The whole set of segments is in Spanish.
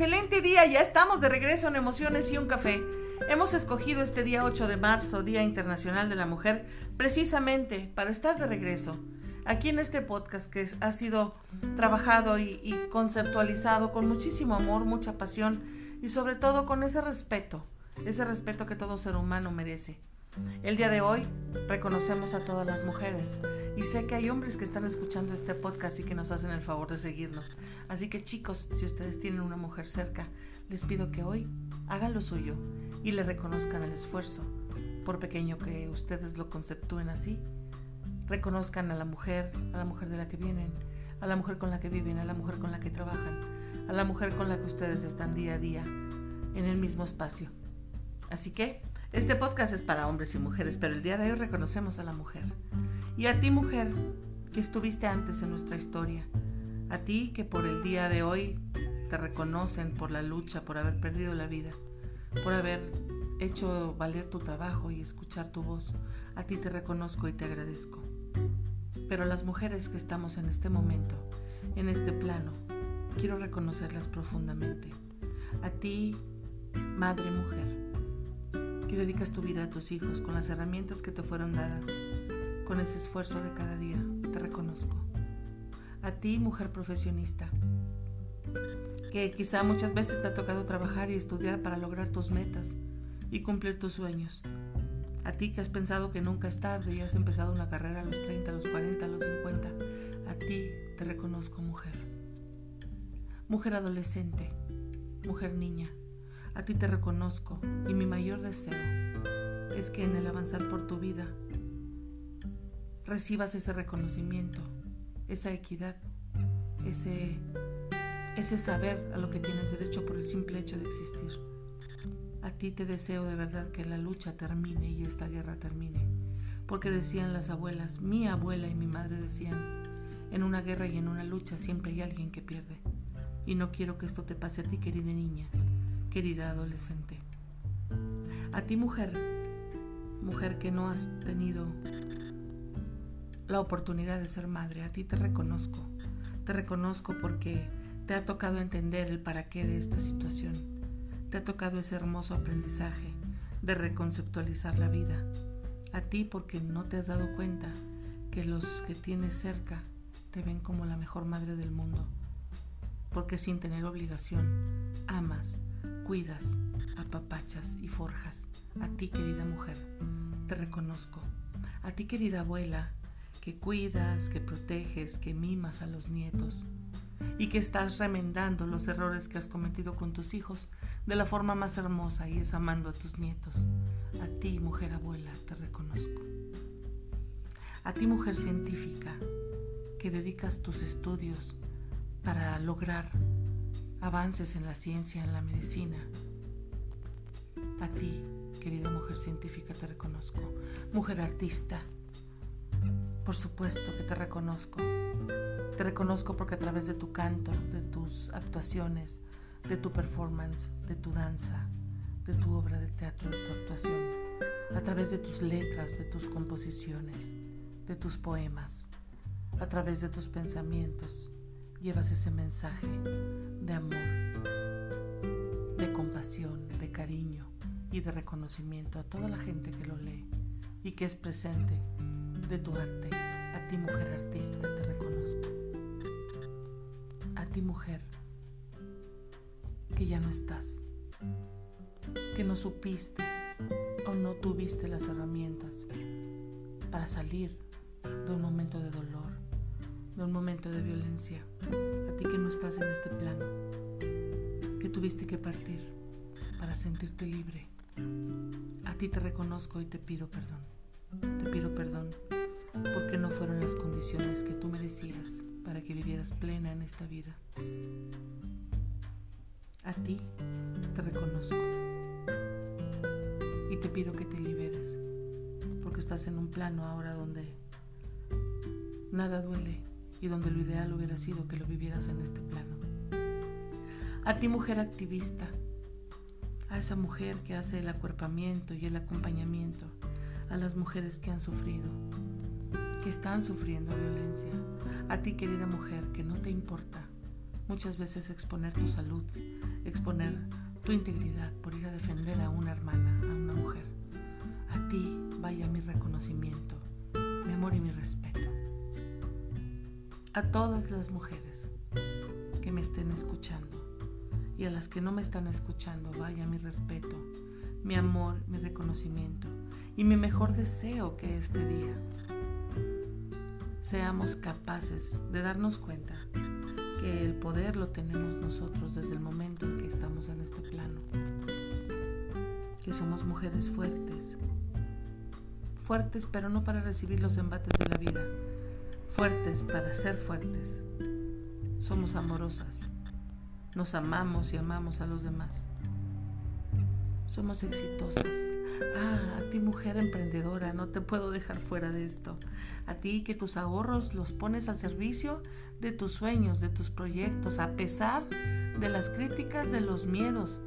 excelente día, ya estamos de regreso en Emociones y un café. Hemos escogido este día 8 de marzo, Día Internacional de la Mujer, precisamente para estar de regreso aquí en este podcast que ha sido trabajado y, conceptualizado con muchísimo amor, mucha pasión y sobre todo con ese respeto, ese respeto que todo ser humano merece. El día de hoy reconocemos a todas las mujeres y sé que hay hombres que están escuchando este podcast y que nos hacen el favor de seguirnos. Así que chicos, si ustedes tienen una mujer cerca, les pido que hoy hagan lo suyo y le reconozcan el esfuerzo, por pequeño que ustedes lo conceptúen así. Reconozcan a la mujer, a la mujer de la que vienen, a la mujer con la que viven, a la mujer con la que trabajan, a la mujer con la que ustedes están día a día en el mismo espacio. Así que este podcast es para hombres y mujeres, pero el día de hoy reconocemos a la mujer. Y a ti, mujer, que estuviste antes en nuestra historia. A ti que por el día de hoy te reconocen por la lucha, por haber perdido la vida, por haber hecho valer tu trabajo y escuchar tu voz. A ti te reconozco y te agradezco. Pero las mujeres que estamos en este momento, en este plano, quiero reconocerlas profundamente. A ti, madre mujer, que dedicas tu vida a tus hijos con las herramientas que te fueron dadas, con ese esfuerzo de cada día. Te reconozco. A ti, mujer profesionista, que quizá muchas veces te ha tocado trabajar y estudiar para lograr tus metas y cumplir tus sueños. A ti que has pensado que nunca es tarde y has empezado una carrera a los 30, a los 40, a los 50. A ti te reconozco, mujer. Mujer adolescente, mujer niña, a ti te reconozco y mi mayor deseo es que en el avanzar por tu vida recibas ese reconocimiento, esa equidad, ese, ese saber a lo que tienes derecho por el simple hecho de existir. A ti te deseo de verdad que la lucha termine y esta guerra termine. Porque decían las abuelas, mi abuela y mi madre decían, en una guerra y en una lucha siempre hay alguien que pierde. Y no quiero que esto te pase a ti, querida niña querida adolescente. A ti mujer, mujer que no has tenido la oportunidad de ser madre, a ti te reconozco. Te reconozco porque te ha tocado entender el para qué de esta situación. Te ha tocado ese hermoso aprendizaje de reconceptualizar la vida. A ti porque no te has dado cuenta que los que tienes cerca te ven como la mejor madre del mundo. Porque sin tener obligación, amas cuidas, apapachas y forjas. A ti, querida mujer, te reconozco. A ti, querida abuela, que cuidas, que proteges, que mimas a los nietos y que estás remendando los errores que has cometido con tus hijos de la forma más hermosa y es amando a tus nietos. A ti, mujer abuela, te reconozco. A ti, mujer científica, que dedicas tus estudios para lograr avances en la ciencia, en la medicina. A ti, querida mujer científica, te reconozco. Mujer artista, por supuesto que te reconozco. Te reconozco porque a través de tu canto, de tus actuaciones, de tu performance, de tu danza, de tu obra de teatro, de tu actuación, a través de tus letras, de tus composiciones, de tus poemas, a través de tus pensamientos, llevas ese mensaje de amor, de compasión, de cariño y de reconocimiento a toda la gente que lo lee y que es presente de tu arte. A ti mujer artista te reconozco. A ti mujer que ya no estás, que no supiste o no tuviste las herramientas para salir de un momento de dolor de un momento de violencia, a ti que no estás en este plano, que tuviste que partir para sentirte libre. A ti te reconozco y te pido perdón. Te pido perdón porque no fueron las condiciones que tú merecías para que vivieras plena en esta vida. A ti te reconozco y te pido que te liberes porque estás en un plano ahora donde nada duele y donde lo ideal hubiera sido que lo vivieras en este plano. A ti mujer activista, a esa mujer que hace el acuerpamiento y el acompañamiento a las mujeres que han sufrido, que están sufriendo violencia, a ti querida mujer que no te importa muchas veces exponer tu salud, exponer tu integridad por ir a defender a una hermana, a una mujer. A ti vaya mi reconocimiento, mi amor y mi respeto. A todas las mujeres que me estén escuchando y a las que no me están escuchando, vaya mi respeto, mi amor, mi reconocimiento y mi mejor deseo que este día seamos capaces de darnos cuenta que el poder lo tenemos nosotros desde el momento en que estamos en este plano, que somos mujeres fuertes, fuertes pero no para recibir los embates de la vida, fuertes para ser fuertes. Somos amorosas, nos amamos y amamos a los demás. Somos exitosas. Ah, a ti mujer emprendedora, no te puedo dejar fuera de esto. A ti que tus ahorros los pones al servicio de tus sueños, de tus proyectos, a pesar de las críticas, de los miedos,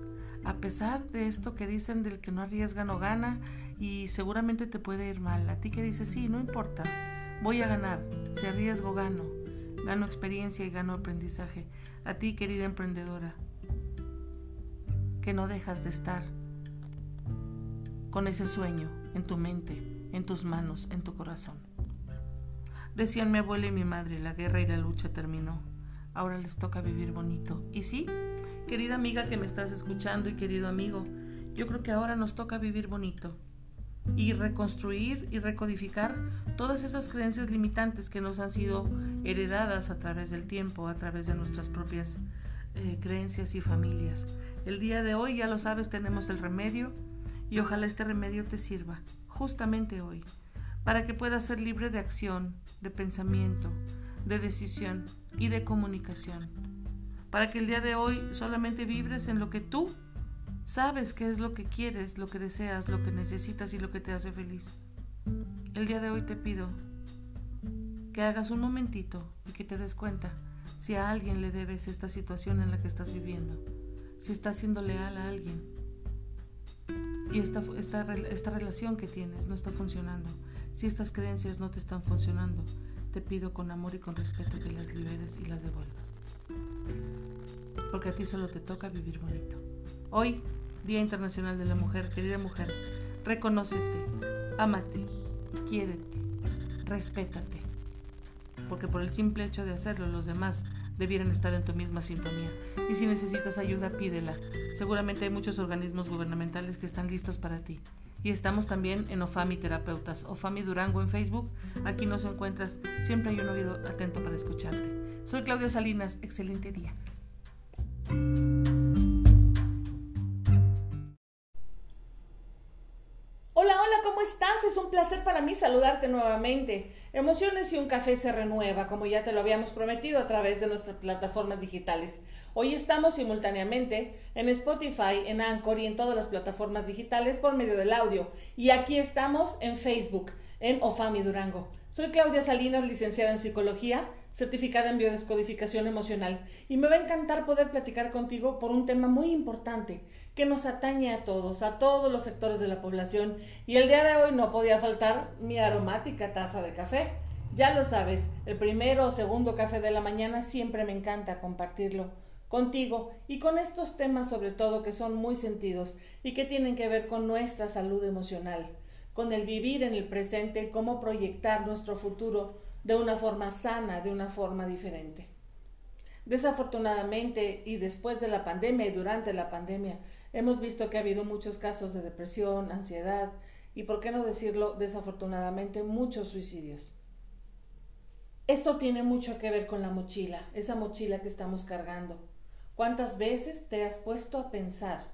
a pesar de esto que dicen del que no arriesga no gana y seguramente te puede ir mal. A ti que dices, sí, no importa, voy a ganar, si arriesgo gano, gano experiencia y gano aprendizaje. A ti querida emprendedora, que no dejas de estar con ese sueño en tu mente, en tus manos, en tu corazón. Decían mi abuela y mi madre, la guerra y la lucha terminó. Ahora les toca vivir bonito. Y sí, querida amiga que me estás escuchando y querido amigo, yo creo que ahora nos toca vivir bonito y reconstruir y recodificar todas esas creencias limitantes que nos han sido heredadas a través del tiempo, a través de nuestras propias eh, creencias y familias. El día de hoy, ya lo sabes, tenemos el remedio y ojalá este remedio te sirva justamente hoy para que puedas ser libre de acción, de pensamiento, de decisión y de comunicación. Para que el día de hoy solamente vibres en lo que tú sabes que es lo que quieres, lo que deseas, lo que necesitas y lo que te hace feliz. El día de hoy te pido que hagas un momentito y que te des cuenta si a alguien le debes esta situación en la que estás viviendo, si estás siendo leal a alguien y esta, esta, esta relación que tienes no está funcionando, si estas creencias no te están funcionando, te pido con amor y con respeto que las liberes y las devuelvas. Porque a ti solo te toca vivir bonito. Hoy, Día Internacional de la Mujer, querida mujer, reconócete, ámate, quiérete, respétate. Porque por el simple hecho de hacerlo, los demás debieran estar en tu misma sintonía. Y si necesitas ayuda, pídela. Seguramente hay muchos organismos gubernamentales que están listos para ti y estamos también en Ofami Terapeutas, Ofami Durango en Facebook. Aquí nos encuentras, siempre hay un oído atento para escucharte. Soy Claudia Salinas, excelente día. Saludarte nuevamente. Emociones y un café se renueva, como ya te lo habíamos prometido a través de nuestras plataformas digitales. Hoy estamos simultáneamente en Spotify, en Anchor y en todas las plataformas digitales por medio del audio. Y aquí estamos en Facebook, en Ofami Durango. Soy Claudia Salinas, licenciada en psicología certificada en biodescodificación emocional, y me va a encantar poder platicar contigo por un tema muy importante que nos atañe a todos, a todos los sectores de la población, y el día de hoy no podía faltar mi aromática taza de café. Ya lo sabes, el primero o segundo café de la mañana siempre me encanta compartirlo contigo y con estos temas sobre todo que son muy sentidos y que tienen que ver con nuestra salud emocional, con el vivir en el presente, cómo proyectar nuestro futuro de una forma sana, de una forma diferente. Desafortunadamente, y después de la pandemia y durante la pandemia, hemos visto que ha habido muchos casos de depresión, ansiedad y, por qué no decirlo, desafortunadamente, muchos suicidios. Esto tiene mucho que ver con la mochila, esa mochila que estamos cargando. ¿Cuántas veces te has puesto a pensar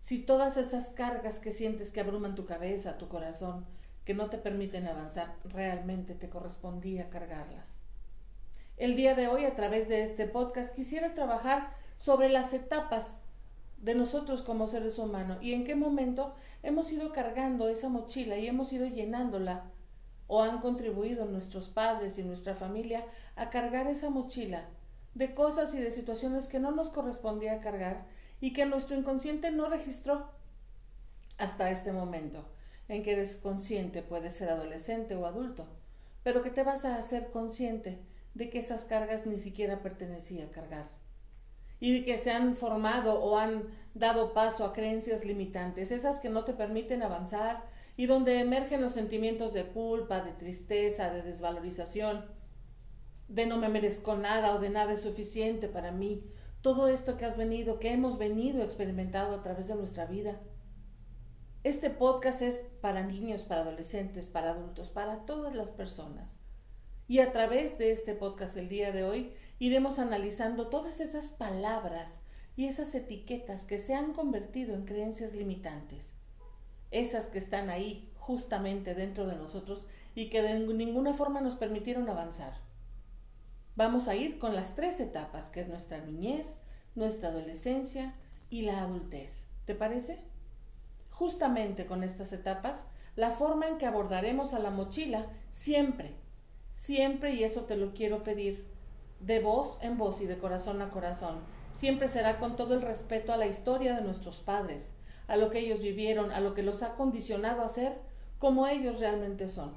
si todas esas cargas que sientes que abruman tu cabeza, tu corazón, que no te permiten avanzar, realmente te correspondía cargarlas. El día de hoy, a través de este podcast, quisiera trabajar sobre las etapas de nosotros como seres humanos y en qué momento hemos ido cargando esa mochila y hemos ido llenándola o han contribuido nuestros padres y nuestra familia a cargar esa mochila de cosas y de situaciones que no nos correspondía cargar y que nuestro inconsciente no registró hasta este momento en que eres consciente, puedes ser adolescente o adulto, pero que te vas a hacer consciente de que esas cargas ni siquiera pertenecía a cargar. y que se han formado o han dado paso a creencias limitantes, esas que no te permiten avanzar y donde emergen los sentimientos de culpa, de tristeza, de desvalorización, de no me merezco nada o de nada es suficiente para mí. Todo esto que has venido, que hemos venido experimentado a través de nuestra vida. Este podcast es para niños, para adolescentes, para adultos, para todas las personas. Y a través de este podcast el día de hoy iremos analizando todas esas palabras y esas etiquetas que se han convertido en creencias limitantes. Esas que están ahí justamente dentro de nosotros y que de ninguna forma nos permitieron avanzar. Vamos a ir con las tres etapas, que es nuestra niñez, nuestra adolescencia y la adultez. ¿Te parece? Justamente con estas etapas, la forma en que abordaremos a la mochila siempre, siempre, y eso te lo quiero pedir, de voz en voz y de corazón a corazón, siempre será con todo el respeto a la historia de nuestros padres, a lo que ellos vivieron, a lo que los ha condicionado a ser como ellos realmente son.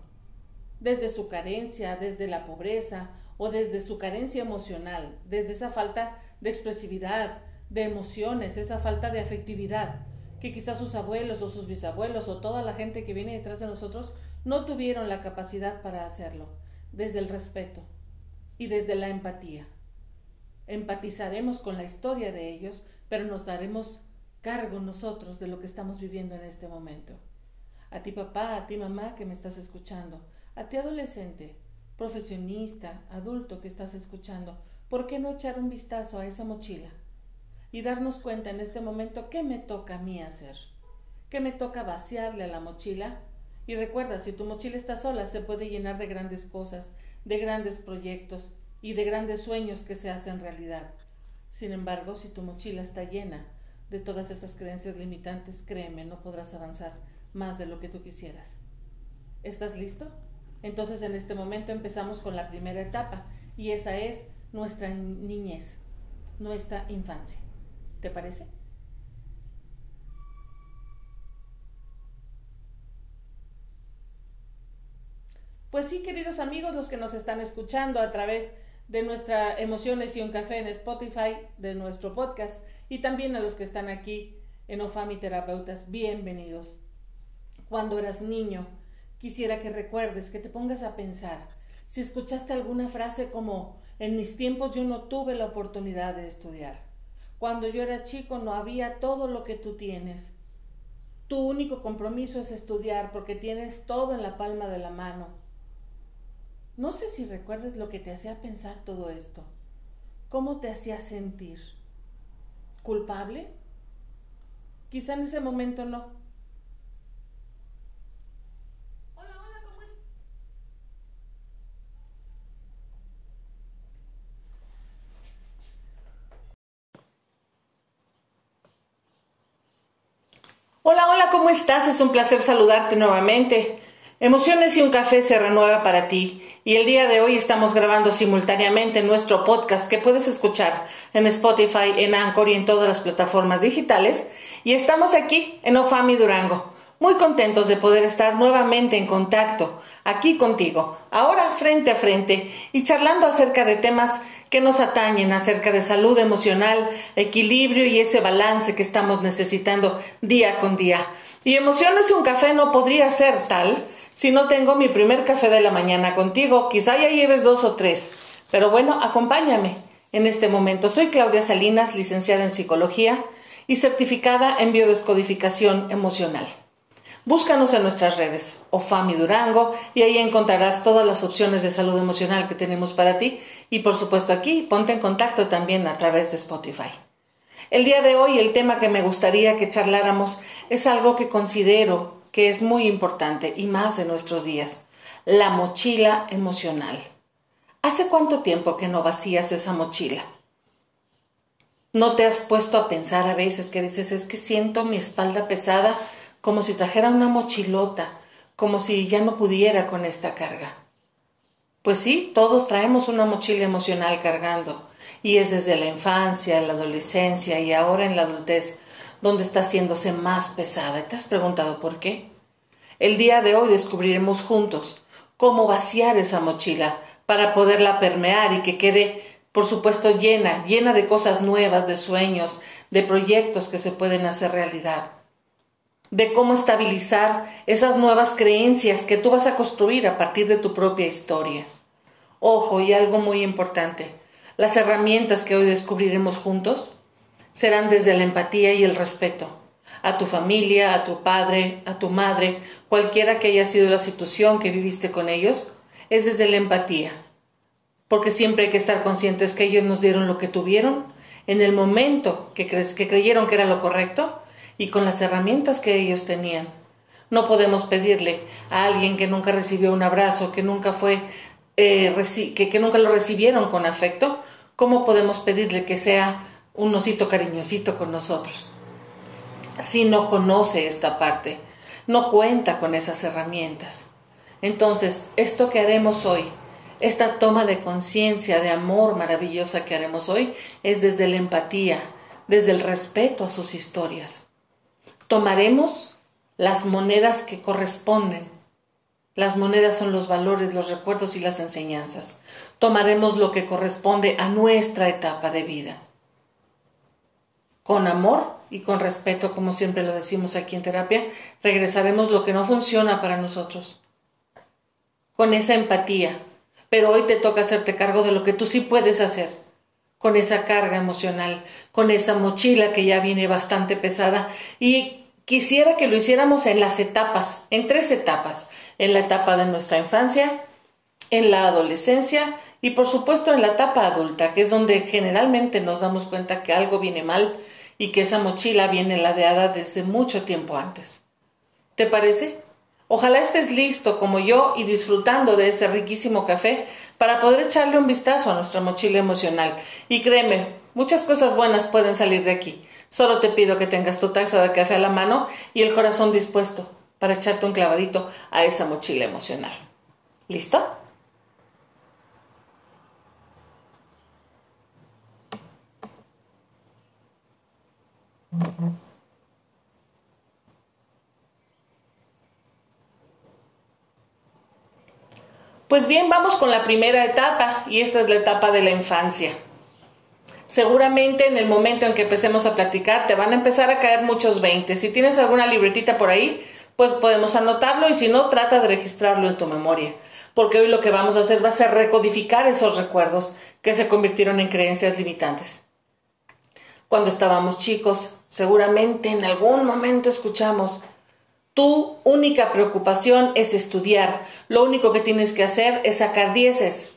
Desde su carencia, desde la pobreza o desde su carencia emocional, desde esa falta de expresividad, de emociones, esa falta de afectividad, que quizás sus abuelos o sus bisabuelos o toda la gente que viene detrás de nosotros no tuvieron la capacidad para hacerlo, desde el respeto, y desde la empatía. Empatizaremos con la historia de ellos, pero nos daremos cargo nosotros de lo que estamos viviendo en este momento. A ti papá, a ti mamá que me estás escuchando, a ti adolescente, profesionista, adulto que estás escuchando, ¿por qué no echar un vistazo a esa mochila y darnos cuenta en este momento qué me toca a mí hacer? ¿Qué me toca vaciarle a la mochila? Y recuerda, si tu mochila está sola, se puede llenar de grandes cosas, de grandes proyectos y de grandes sueños que se hacen realidad. Sin embargo, si tu mochila está llena de todas esas creencias limitantes, créeme, no podrás avanzar más de lo que tú quisieras. ¿Estás listo? Entonces en este momento empezamos con la primera etapa y esa es nuestra niñez, nuestra infancia. ¿Te parece? Pues sí, queridos amigos, los que nos están escuchando a través de nuestra Emociones y un Café en Spotify, de nuestro podcast, y también a los que están aquí en Ofami Terapeutas, bienvenidos. Cuando eras niño, quisiera que recuerdes, que te pongas a pensar, si escuchaste alguna frase como, en mis tiempos yo no tuve la oportunidad de estudiar. Cuando yo era chico no había todo lo que tú tienes. Tu único compromiso es estudiar porque tienes todo en la palma de la mano no sé si recuerdes lo que te hacía pensar todo esto. ¿Cómo te hacía sentir? ¿Culpable? Quizá en ese momento no. Hola, hola, ¿cómo es? Hola, hola, ¿cómo estás? Es un placer saludarte nuevamente. Emociones y un café se renueva para ti y el día de hoy estamos grabando simultáneamente nuestro podcast que puedes escuchar en Spotify, en Anchor y en todas las plataformas digitales y estamos aquí en Ofami Durango. Muy contentos de poder estar nuevamente en contacto aquí contigo, ahora frente a frente y charlando acerca de temas que nos atañen, acerca de salud emocional, equilibrio y ese balance que estamos necesitando día con día. Y Emociones un café no podría ser tal si no tengo mi primer café de la mañana contigo, quizá ya lleves dos o tres. Pero bueno, acompáñame en este momento. Soy Claudia Salinas, licenciada en psicología y certificada en biodescodificación emocional. Búscanos en nuestras redes, OFAMI Durango, y ahí encontrarás todas las opciones de salud emocional que tenemos para ti. Y por supuesto aquí, ponte en contacto también a través de Spotify. El día de hoy el tema que me gustaría que charláramos es algo que considero que es muy importante y más en nuestros días, la mochila emocional. ¿Hace cuánto tiempo que no vacías esa mochila? ¿No te has puesto a pensar a veces que dices es que siento mi espalda pesada como si trajera una mochilota, como si ya no pudiera con esta carga? Pues sí, todos traemos una mochila emocional cargando, y es desde la infancia, la adolescencia y ahora en la adultez donde está haciéndose más pesada. ¿Y te has preguntado por qué? El día de hoy descubriremos juntos cómo vaciar esa mochila para poderla permear y que quede por supuesto llena, llena de cosas nuevas, de sueños, de proyectos que se pueden hacer realidad, de cómo estabilizar esas nuevas creencias que tú vas a construir a partir de tu propia historia. Ojo, y algo muy importante, las herramientas que hoy descubriremos juntos serán desde la empatía y el respeto a tu familia, a tu padre, a tu madre, cualquiera que haya sido la situación que viviste con ellos, es desde la empatía. Porque siempre hay que estar conscientes que ellos nos dieron lo que tuvieron en el momento que, creyeron que era lo correcto y con las herramientas que ellos tenían. No podemos pedirle a alguien que nunca recibió un abrazo, que nunca fue, eh, que, que nunca lo recibieron con afecto, ¿cómo podemos pedirle que sea un osito cariñosito con nosotros? Si no conoce esta parte, no cuenta con esas herramientas. Entonces, esto que haremos hoy, esta toma de conciencia, de amor maravillosa que haremos hoy, es desde la empatía, desde el respeto a sus historias. Tomaremos las monedas que corresponden. Las monedas son los valores, los recuerdos y las enseñanzas. Tomaremos lo que corresponde a nuestra etapa de vida. Con amor y con respeto, como siempre lo decimos aquí en terapia, regresaremos lo que no funciona para nosotros. Con esa empatía. Pero hoy te toca hacerte cargo de lo que tú sí puedes hacer. Con esa carga emocional, con esa mochila que ya viene bastante pesada. Y quisiera que lo hiciéramos en las etapas, en tres etapas. En la etapa de nuestra infancia, en la adolescencia y por supuesto en la etapa adulta, que es donde generalmente nos damos cuenta que algo viene mal y que esa mochila viene ladeada desde mucho tiempo antes. ¿Te parece? Ojalá estés listo como yo y disfrutando de ese riquísimo café para poder echarle un vistazo a nuestra mochila emocional. Y créeme, muchas cosas buenas pueden salir de aquí. Solo te pido que tengas tu taza de café a la mano y el corazón dispuesto para echarte un clavadito a esa mochila emocional. ¿Listo? Pues bien, vamos con la primera etapa y esta es la etapa de la infancia. Seguramente en el momento en que empecemos a platicar te van a empezar a caer muchos 20. Si tienes alguna libretita por ahí, pues podemos anotarlo y si no, trata de registrarlo en tu memoria. Porque hoy lo que vamos a hacer va a ser recodificar esos recuerdos que se convirtieron en creencias limitantes. Cuando estábamos chicos, seguramente en algún momento escuchamos, tu única preocupación es estudiar, lo único que tienes que hacer es sacar dieces.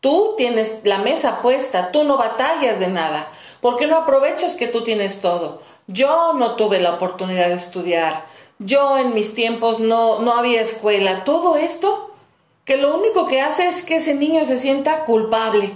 Tú tienes la mesa puesta, tú no batallas de nada. ¿Por qué no aprovechas que tú tienes todo? Yo no tuve la oportunidad de estudiar. Yo en mis tiempos no, no había escuela. Todo esto que lo único que hace es que ese niño se sienta culpable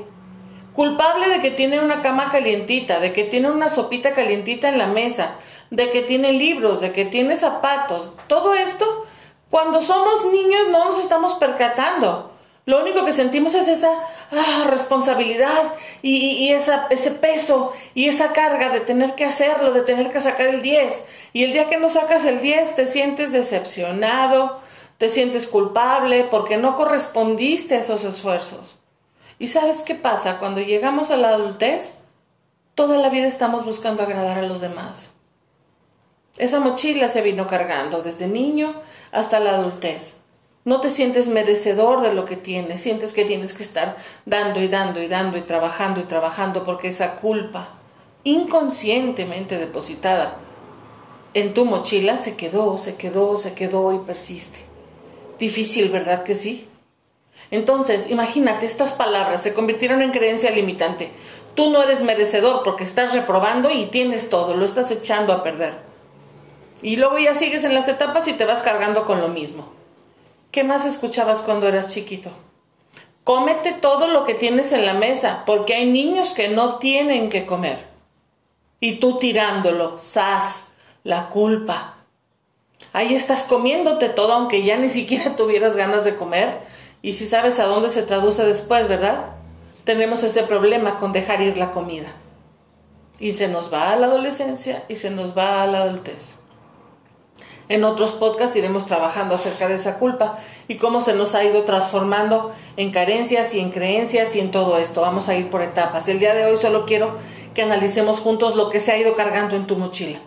culpable de que tiene una cama calientita, de que tiene una sopita calientita en la mesa, de que tiene libros, de que tiene zapatos, todo esto, cuando somos niños no nos estamos percatando. Lo único que sentimos es esa ah, responsabilidad y, ese peso y esa carga de tener que hacerlo, de tener que sacar el 10. Y el día que no sacas el 10 te sientes decepcionado, te sientes culpable porque no correspondiste a esos esfuerzos. ¿Y sabes qué pasa? Cuando llegamos a la adultez, toda la vida estamos buscando agradar a los demás. Esa mochila se vino cargando desde niño hasta la adultez. No te sientes merecedor de lo que tienes, sientes que tienes que estar dando y dando y dando y trabajando y trabajando porque esa culpa inconscientemente depositada en tu mochila se quedó, se quedó, se quedó y persiste. Difícil, ¿verdad que sí? Entonces, imagínate, estas palabras se convirtieron en creencia limitante. Tú no eres merecedor porque estás reprobando y tienes todo, lo estás echando a perder. Y luego ya sigues en las etapas y te vas cargando con lo mismo. ¿Qué más escuchabas cuando eras chiquito? Cómete todo lo que tienes en la mesa, porque hay niños que no tienen que comer. Y tú tirándolo, sas, la culpa. Ahí estás comiéndote todo, aunque ya ni siquiera tuvieras ganas de comer y si sabes a dónde se traduce después, ¿verdad? Tenemos ese problema con dejar ir la comida. Y se nos va a la adolescencia y se nos va a la adultez. En otros podcasts iremos trabajando acerca de esa culpa y cómo se nos ha ido transformando en carencias y en creencias y en todo esto. Vamos a ir por etapas. El día de hoy solo quiero que analicemos juntos lo que se ha ido cargando en tu mochila.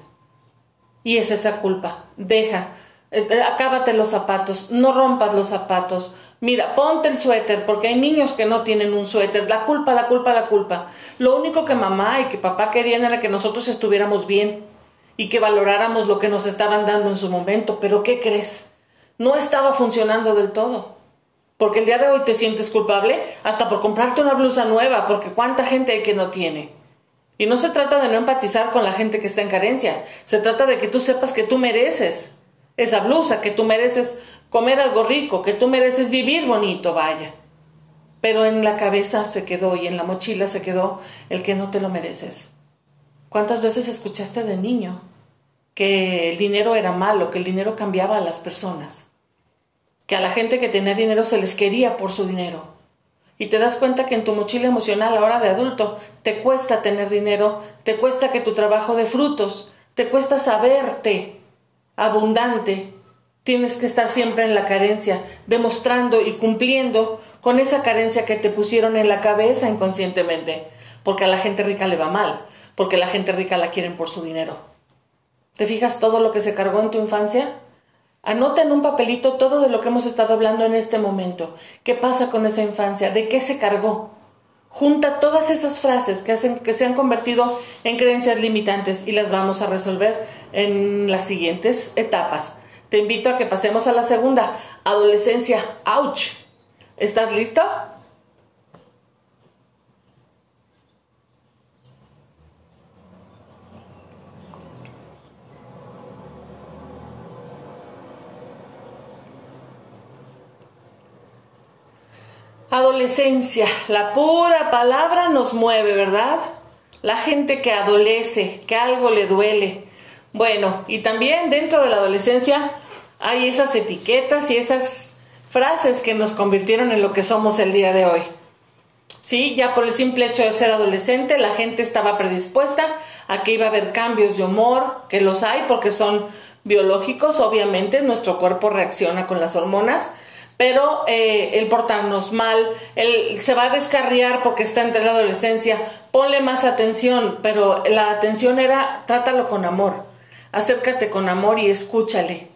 Y es esa culpa. Deja, eh, eh, acábate los zapatos, no rompas los zapatos. Mira, ponte el suéter, porque hay niños que no tienen un suéter. La culpa, la culpa, la culpa. Lo único que mamá y que papá querían era que nosotros estuviéramos bien y que valoráramos lo que nos estaban dando en su momento. Pero ¿qué crees? No estaba funcionando del todo. Porque el día de hoy te sientes culpable hasta por comprarte una blusa nueva, porque cuánta gente hay que no tiene. Y no se trata de no empatizar con la gente que está en carencia, se trata de que tú sepas que tú mereces esa blusa, que tú mereces comer algo rico, que tú mereces vivir bonito, vaya. Pero en la cabeza se quedó y en la mochila se quedó el que no te lo mereces. ¿Cuántas veces escuchaste de niño que el dinero era malo, que el dinero cambiaba a las personas? Que a la gente que tenía dinero se les quería por su dinero y te das cuenta que en tu mochila emocional ahora de adulto te cuesta tener dinero, te cuesta que tu trabajo dé frutos, te cuesta saberte abundante. Tienes que estar siempre en la carencia, demostrando y cumpliendo con esa carencia que te pusieron en la cabeza inconscientemente, porque a la gente rica le va mal, porque la gente rica la quieren por su dinero. ¿Te fijas todo lo que se cargó en tu infancia? Anota en un papelito todo de lo que hemos estado hablando en este momento. ¿Qué pasa con esa infancia? ¿De qué se cargó? Junta todas esas frases que, hacen, que se han convertido en creencias limitantes y las vamos a resolver en las siguientes etapas. Te invito a que pasemos a la segunda, adolescencia. ¡Auch! ¿Estás listo? Adolescencia, la pura palabra nos mueve, ¿verdad? La gente que adolece, que algo le duele. Bueno, y también dentro de la adolescencia hay esas etiquetas y esas frases que nos convirtieron en lo que somos el día de hoy. Sí, ya por el simple hecho de ser adolescente, la gente estaba predispuesta a que iba a haber cambios de humor, que los hay porque son biológicos, obviamente, nuestro cuerpo reacciona con las hormonas, pero eh, el portarnos mal, el, se va a descarriar porque está entre la adolescencia, ponle más atención, pero la atención era trátalo con amor, acércate con amor y escúchale.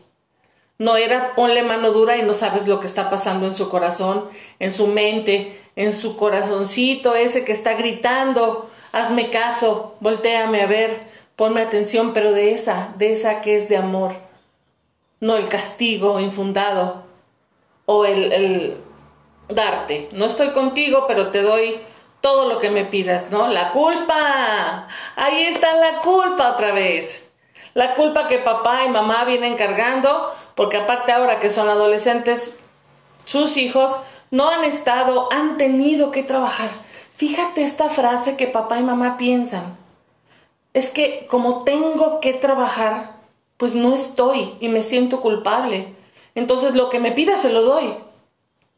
No era ponle mano dura y no sabes lo que está pasando en su corazón, en su mente, en su corazoncito ese que está gritando, hazme caso, volteame a ver, ponme atención, pero de esa, de esa que es de amor, no el castigo infundado o el, darte. No estoy contigo, pero te doy todo lo que me pidas, ¿no? La culpa. Ahí está la culpa otra vez. La culpa que papá y mamá vienen cargando, porque aparte ahora que son adolescentes, sus hijos no han estado, han tenido que trabajar. Fíjate esta frase que papá y mamá piensan. Es que como tengo que trabajar, pues no estoy y me siento culpable. Entonces lo que me pida se lo doy.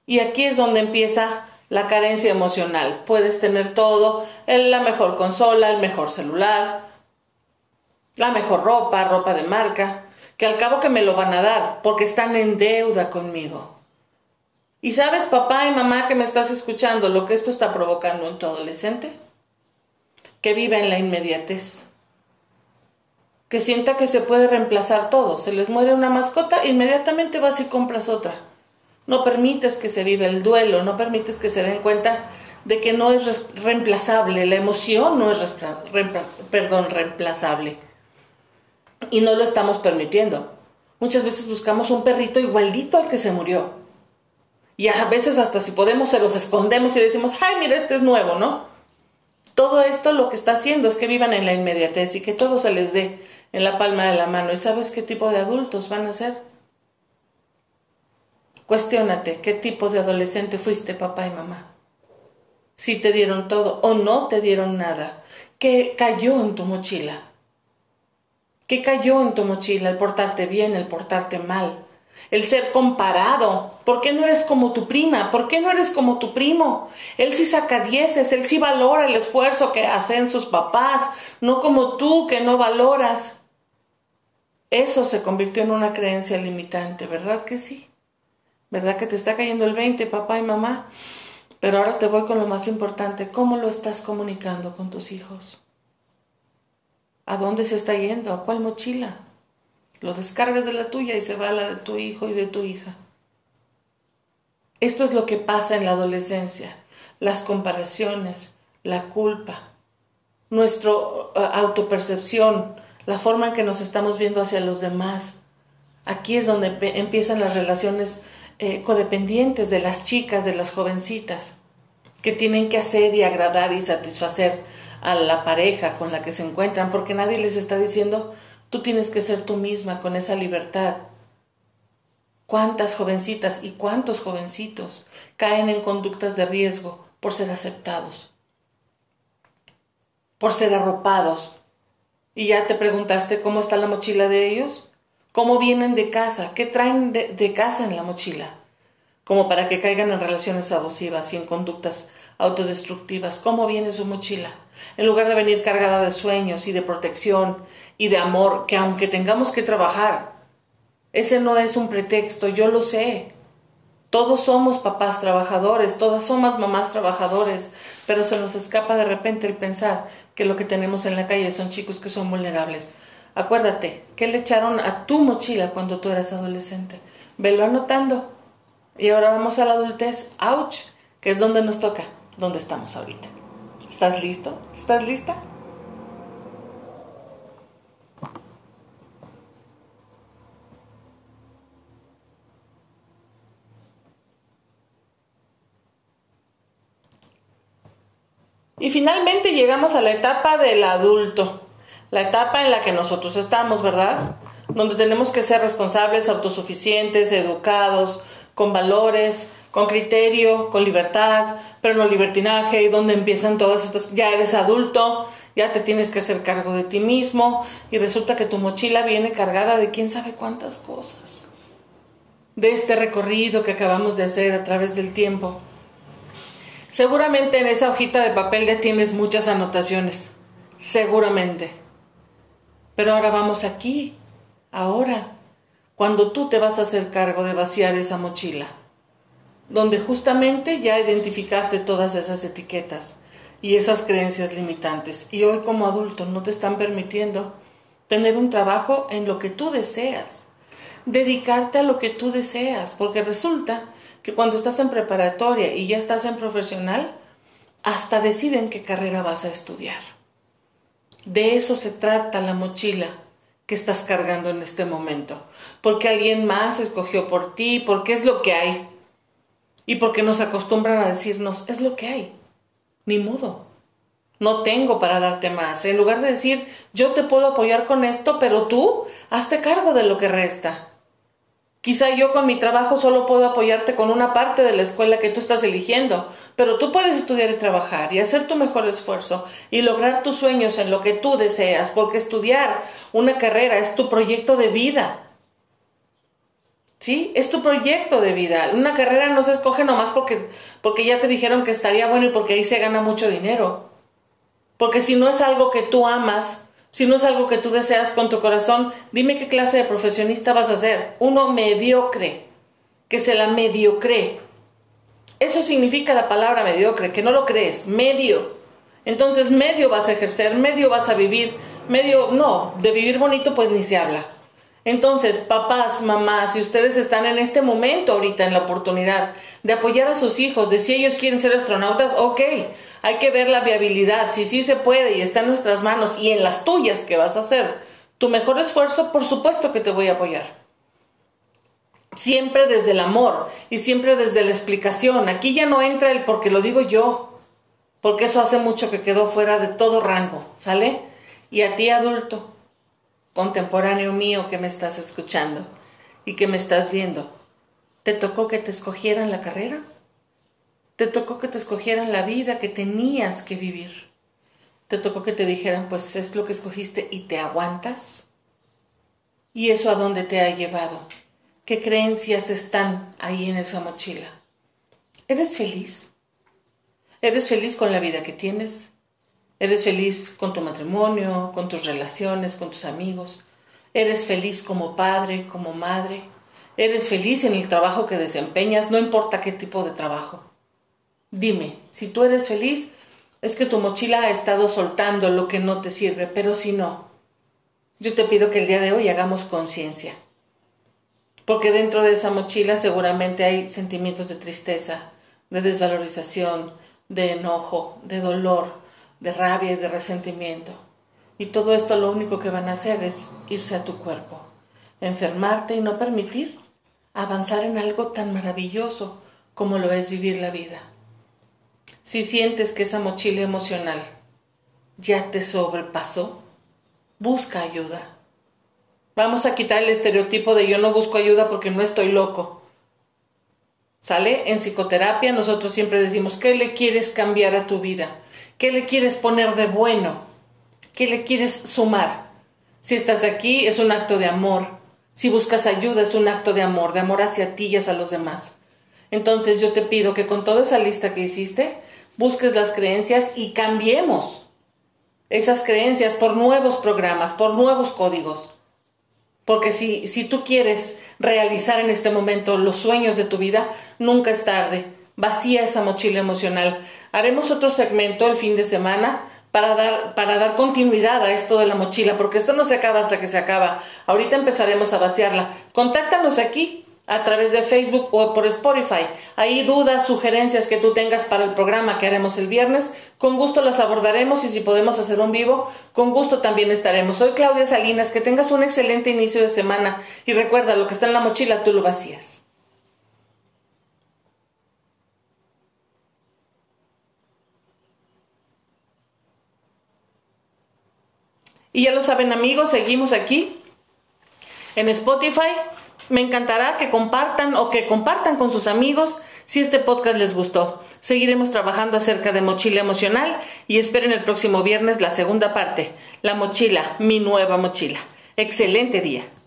Y aquí es donde empieza la carencia emocional. Puedes tener todo, la mejor consola, el mejor celular, la mejor ropa, ropa de marca, que al cabo que me lo van a dar, porque están en deuda conmigo. ¿Y sabes, papá y mamá que me estás escuchando, lo que esto está provocando en tu adolescente? Que viva en la inmediatez que sienta que se puede reemplazar todo. Se les muere una mascota, inmediatamente vas y compras otra. No permites que se viva el duelo, no permites que se den cuenta de que no es reemplazable, la emoción no es perdón, reemplazable. Y no lo estamos permitiendo. Muchas veces buscamos un perrito igualito al que se murió. Y a veces hasta si podemos se los escondemos y decimos, ay, mira, este es nuevo, ¿no? Todo esto lo que está haciendo es que vivan en la inmediatez y que todo se les dé en la palma de la mano. ¿Y sabes qué tipo de adultos van a ser? Cuestiónate qué tipo de adolescente fuiste papá y mamá. Si te dieron todo o no te dieron nada. ¿Qué cayó en tu mochila? ¿Qué cayó en tu mochila? El portarte bien, el portarte mal, el ser comparado. ¿Por qué no eres como tu prima? ¿Por qué no eres como tu primo? Él sí saca dieces, él sí valora el esfuerzo que hacen sus papás, no como tú que no valoras Eso se convirtió en una creencia limitante, ¿verdad que sí? ¿Verdad que te está cayendo el 20, papá y mamá? Pero ahora te voy con lo más importante. ¿Cómo lo estás comunicando con tus hijos? ¿A dónde se está yendo? ¿A cuál mochila? Lo descargas de la tuya y se va a la de tu hijo y de tu hija. Esto es lo que pasa en la adolescencia. Las comparaciones, la culpa, nuestra uh, autopercepción, la forma en que nos estamos viendo hacia los demás. Aquí es donde empiezan las relaciones eh, codependientes de las chicas, de las jovencitas, que tienen que hacer y agradar y satisfacer a la pareja con la que se encuentran, porque nadie les está diciendo, tú tienes que ser tú misma con esa libertad. ¿Cuántas jovencitas y cuántos jovencitos caen en conductas de riesgo por ser aceptados, por ser arropados, ¿Y ya te preguntaste cómo está la mochila de ellos? ¿Cómo vienen de casa? ¿Qué traen de, casa en la mochila? Como para que caigan en relaciones abusivas y en conductas autodestructivas. ¿Cómo viene su mochila? En lugar de venir cargada de sueños y de protección y de amor, que aunque tengamos que trabajar, ese no es un pretexto, yo lo sé. Todos somos papás trabajadores, todas somos mamás trabajadores, pero se nos escapa de repente el pensar que lo que tenemos en la calle son chicos que son vulnerables. Acuérdate, ¿qué le echaron a tu mochila cuando tú eras adolescente? Velo anotando. Y ahora vamos a la adultez. ¡Auch! Que es donde nos toca, donde estamos ahorita. ¿Estás listo? ¿Estás lista? Y finalmente llegamos a la etapa del adulto, la etapa en la que nosotros estamos, ¿verdad? Donde tenemos que ser responsables, autosuficientes, educados, con valores, con criterio, con libertad, pero no libertinaje, y donde empiezan todas estas, ya eres adulto, ya te tienes que hacer cargo de ti mismo, y resulta que tu mochila viene cargada de quién sabe cuántas cosas. De este recorrido que acabamos de hacer a través del tiempo. Seguramente en esa hojita de papel ya tienes muchas anotaciones. Seguramente. Pero ahora vamos aquí, ahora, cuando tú te vas a hacer cargo de vaciar esa mochila, donde justamente ya identificaste todas esas etiquetas y esas creencias limitantes. Y hoy como adulto no te están permitiendo tener un trabajo en lo que tú deseas, dedicarte a lo que tú deseas, porque resulta que cuando estás en preparatoria y ya estás en profesional, hasta deciden qué carrera vas a estudiar. De eso se trata la mochila que estás cargando en este momento, porque alguien más escogió por ti, porque es lo que hay, y porque nos acostumbran a decirnos, es lo que hay, ni modo, no tengo para darte más. En lugar de decir, yo te puedo apoyar con esto, pero tú hazte cargo de lo que resta. Quizá yo con mi trabajo solo puedo apoyarte con una parte de la escuela que tú estás eligiendo, pero tú puedes estudiar y trabajar y hacer tu mejor esfuerzo y lograr tus sueños en lo que tú deseas, porque estudiar una carrera es tu proyecto de vida. ¿Sí? Es tu proyecto de vida. Una carrera no se escoge nomás porque, porque ya te dijeron que estaría bueno y porque ahí se gana mucho dinero. Porque si no es algo que tú amas, si no es algo que tú deseas con tu corazón, dime qué clase de profesionista vas a ser. Uno mediocre, que se la mediocre. Eso significa la palabra mediocre, que no lo crees, medio. Entonces medio vas a ejercer, medio vas a vivir, medio no, de vivir bonito pues ni se habla. Entonces, papás, mamás, si ustedes están en este momento ahorita en la oportunidad de apoyar a sus hijos, de si ellos quieren ser astronautas, ok, hay que ver la viabilidad, si sí se puede y está en nuestras manos y en las tuyas que vas a hacer tu mejor esfuerzo, por supuesto que te voy a apoyar. Siempre desde el amor y siempre desde la explicación. Aquí ya no entra el porque lo digo yo, porque eso hace mucho que quedó fuera de todo rango, ¿sale? Y a ti adulto, contemporáneo mío que me estás escuchando y que me estás viendo, ¿te tocó que te escogieran la carrera? ¿Te tocó que te escogieran la vida que tenías que vivir? ¿Te tocó que te dijeran, pues es lo que escogiste y te aguantas? ¿Y eso a dónde te ha llevado? ¿Qué creencias están ahí en esa mochila? ¿Eres feliz? ¿Eres feliz con la vida que tienes? ¿Eres feliz con tu matrimonio, con tus relaciones, con tus amigos? Eres feliz como padre, como madre. Eres feliz en el trabajo que desempeñas, no importa qué tipo de trabajo. Dime, si tú eres feliz, es que tu mochila ha estado soltando lo que no te sirve, pero si no, yo te pido que el día de hoy hagamos conciencia. Porque dentro de esa mochila seguramente hay sentimientos de tristeza, de desvalorización, de enojo, de dolor, de rabia y de resentimiento. Y todo esto lo único que van a hacer es irse a tu cuerpo, enfermarte y no permitir avanzar en algo tan maravilloso como lo es vivir la vida. Si sientes que esa mochila emocional ya te sobrepasó, busca ayuda. Vamos a quitar el estereotipo de yo no busco ayuda porque no estoy loco. ¿Sale? En psicoterapia nosotros siempre decimos, ¿qué le quieres cambiar a tu vida? ¿Qué le quieres poner de bueno? ¿Qué le quieres sumar? Si estás aquí es un acto de amor. Si buscas ayuda es un acto de amor, de amor hacia ti y hacia los demás. Entonces yo te pido que con toda esa lista que hiciste, busques las creencias y cambiemos esas creencias por nuevos programas, por nuevos códigos. Porque si, si tú quieres realizar en este momento los sueños de tu vida, nunca es tarde. Vacía esa mochila emocional. Haremos otro segmento el fin de semana para dar, para dar continuidad a esto de la mochila, porque esto no se acaba hasta que se acaba. Ahorita empezaremos a vaciarla. Contáctanos aquí a través de Facebook o por Spotify. Ahí dudas, sugerencias que tú tengas para el programa que haremos el viernes, con gusto las abordaremos y si podemos hacer un vivo, con gusto también estaremos. Soy Claudia Salinas, que tengas un excelente inicio de semana y recuerda, lo que está en la mochila tú lo vacías. Y ya lo saben amigos, seguimos aquí en Spotify. Me encantará que compartan o que compartan con sus amigos si este podcast les gustó. Seguiremos trabajando acerca de mochila emocional y esperen el próximo viernes la segunda parte, la mochila, mi nueva mochila. Excelente día.